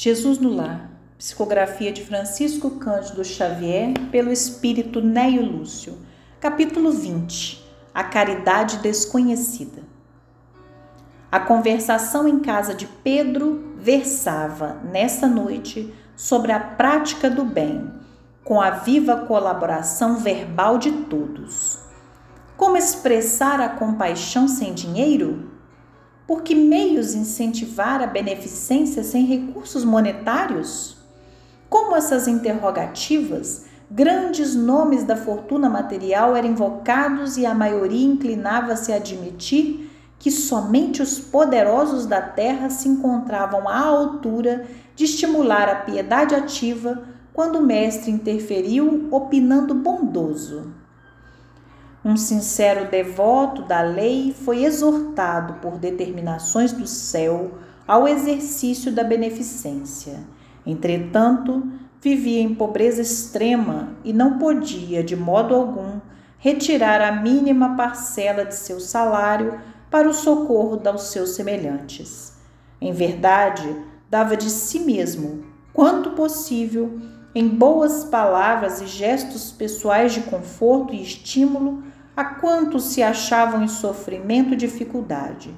Jesus no Lar, psicografia de Francisco Cândido Xavier, pelo espírito Neio Lúcio, capítulo 20 A Caridade Desconhecida. A conversação em casa de Pedro versava, nessa noite, sobre a prática do bem, com a viva colaboração verbal de todos. Como expressar a compaixão sem dinheiro? Por que meios incentivar a beneficência sem recursos monetários? Como essas interrogativas, grandes nomes da fortuna material eram invocados e a maioria inclinava-se a admitir que somente os poderosos da terra se encontravam à altura de estimular a piedade ativa quando o mestre interferiu, opinando bondoso. Um sincero devoto da lei foi exortado por determinações do céu ao exercício da beneficência. Entretanto, vivia em pobreza extrema e não podia, de modo algum, retirar a mínima parcela de seu salário para o socorro dos seus semelhantes. Em verdade, dava de si mesmo, quanto possível, em boas palavras e gestos pessoais de conforto e estímulo a quantos se achavam em sofrimento e dificuldade.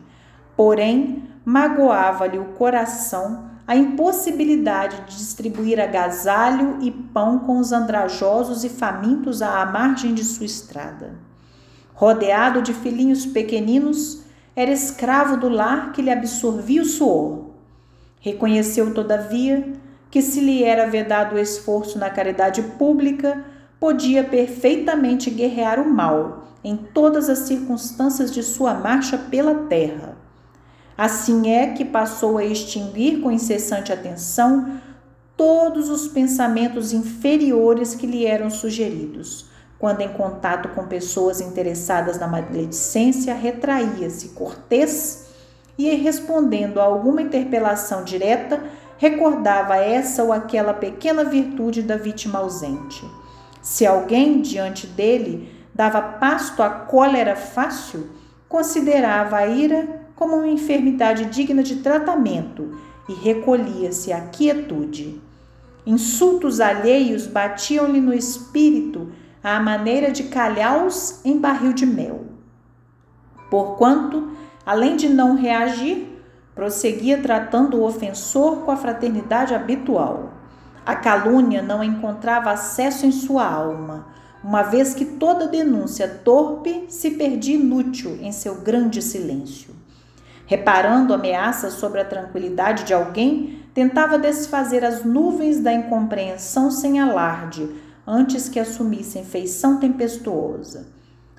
Porém, magoava-lhe o coração a impossibilidade de distribuir agasalho e pão com os andrajosos e famintos à margem de sua estrada. Rodeado de filhinhos pequeninos, era escravo do lar que lhe absorvia o suor. Reconheceu, todavia, que se lhe era vedado o esforço na caridade pública, podia perfeitamente guerrear o mal em todas as circunstâncias de sua marcha pela terra. Assim é que passou a extinguir com incessante atenção todos os pensamentos inferiores que lhe eram sugeridos. Quando em contato com pessoas interessadas na maledicência, retraía-se cortês e, respondendo a alguma interpelação direta, recordava essa ou aquela pequena virtude da vítima ausente. Se alguém diante dele dava pasto à cólera fácil, considerava a ira como uma enfermidade digna de tratamento e recolhia-se à quietude. Insultos alheios batiam-lhe no espírito à maneira de calhaus em barril de mel. Porquanto, além de não reagir, prosseguia tratando o ofensor com a fraternidade habitual. A calúnia não encontrava acesso em sua alma, uma vez que toda denúncia torpe se perdia inútil em seu grande silêncio. Reparando ameaças sobre a tranquilidade de alguém, tentava desfazer as nuvens da incompreensão sem alarde, antes que assumissem feição tempestuosa.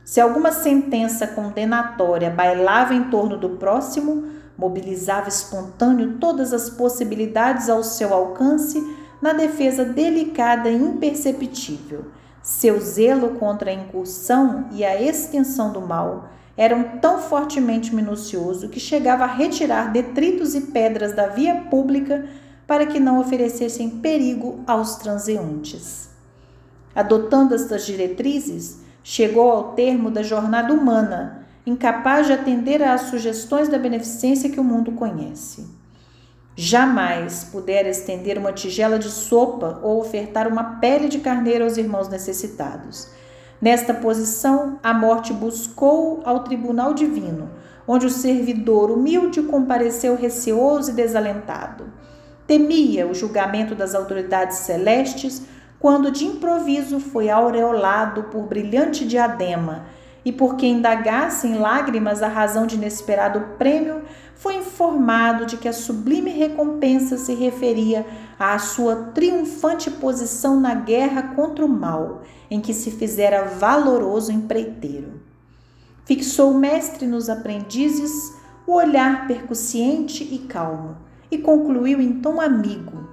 Se alguma sentença condenatória bailava em torno do próximo, mobilizava espontâneo todas as possibilidades ao seu alcance na defesa delicada e imperceptível. Seu zelo contra a incursão e a extensão do mal eram tão fortemente minucioso que chegava a retirar detritos e pedras da via pública para que não oferecessem perigo aos transeuntes. Adotando estas diretrizes, chegou ao termo da jornada humana incapaz de atender às sugestões da beneficência que o mundo conhece. Jamais pudera estender uma tigela de sopa ou ofertar uma pele de carneiro aos irmãos necessitados. Nesta posição, a morte buscou ao tribunal divino, onde o servidor humilde compareceu receoso e desalentado. Temia o julgamento das autoridades celestes quando de improviso foi aureolado por brilhante diadema e porque indagasse em lágrimas a razão de inesperado prêmio, foi informado de que a sublime recompensa se referia à sua triunfante posição na guerra contra o mal, em que se fizera valoroso empreiteiro. Fixou o mestre nos aprendizes o olhar percussiente e calmo, e concluiu em tom amigo: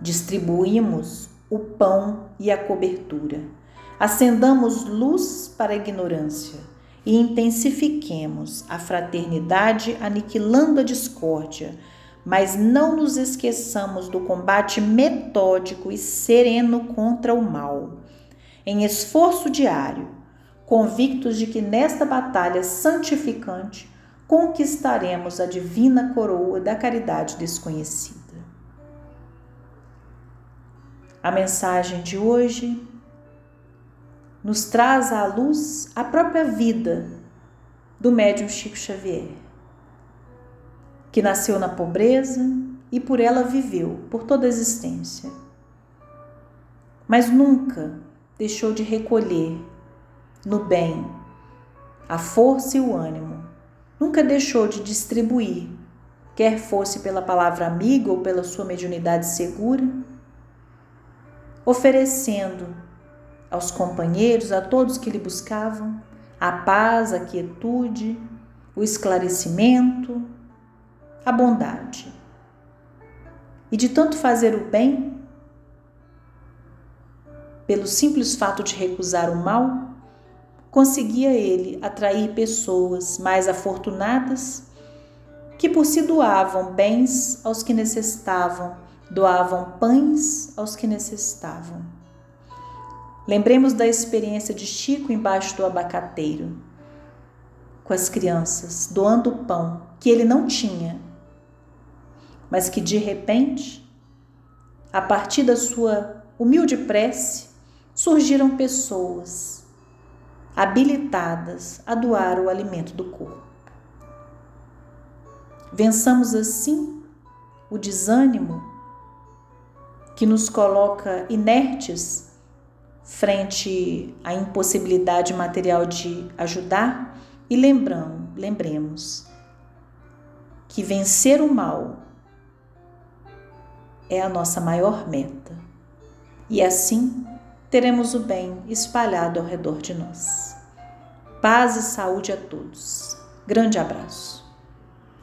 Distribuímos o pão e a cobertura Acendamos luz para a ignorância e intensifiquemos a fraternidade aniquilando a discórdia, mas não nos esqueçamos do combate metódico e sereno contra o mal. Em esforço diário, convictos de que nesta batalha santificante conquistaremos a divina coroa da caridade desconhecida. A mensagem de hoje nos traz à luz a própria vida do médium Chico Xavier, que nasceu na pobreza e por ela viveu por toda a existência. Mas nunca deixou de recolher no bem a força e o ânimo. Nunca deixou de distribuir, quer fosse pela palavra amiga ou pela sua mediunidade segura, oferecendo aos companheiros, a todos que lhe buscavam, a paz, a quietude, o esclarecimento, a bondade. E de tanto fazer o bem, pelo simples fato de recusar o mal, conseguia ele atrair pessoas mais afortunadas que por si doavam bens aos que necessitavam, doavam pães aos que necessitavam. Lembremos da experiência de Chico embaixo do abacateiro, com as crianças, doando o pão que ele não tinha, mas que de repente, a partir da sua humilde prece, surgiram pessoas habilitadas a doar o alimento do corpo. Vençamos assim o desânimo que nos coloca inertes frente à impossibilidade material de ajudar e lembramos, lembremos que vencer o mal é a nossa maior meta. E assim teremos o bem espalhado ao redor de nós. Paz e saúde a todos. Grande abraço.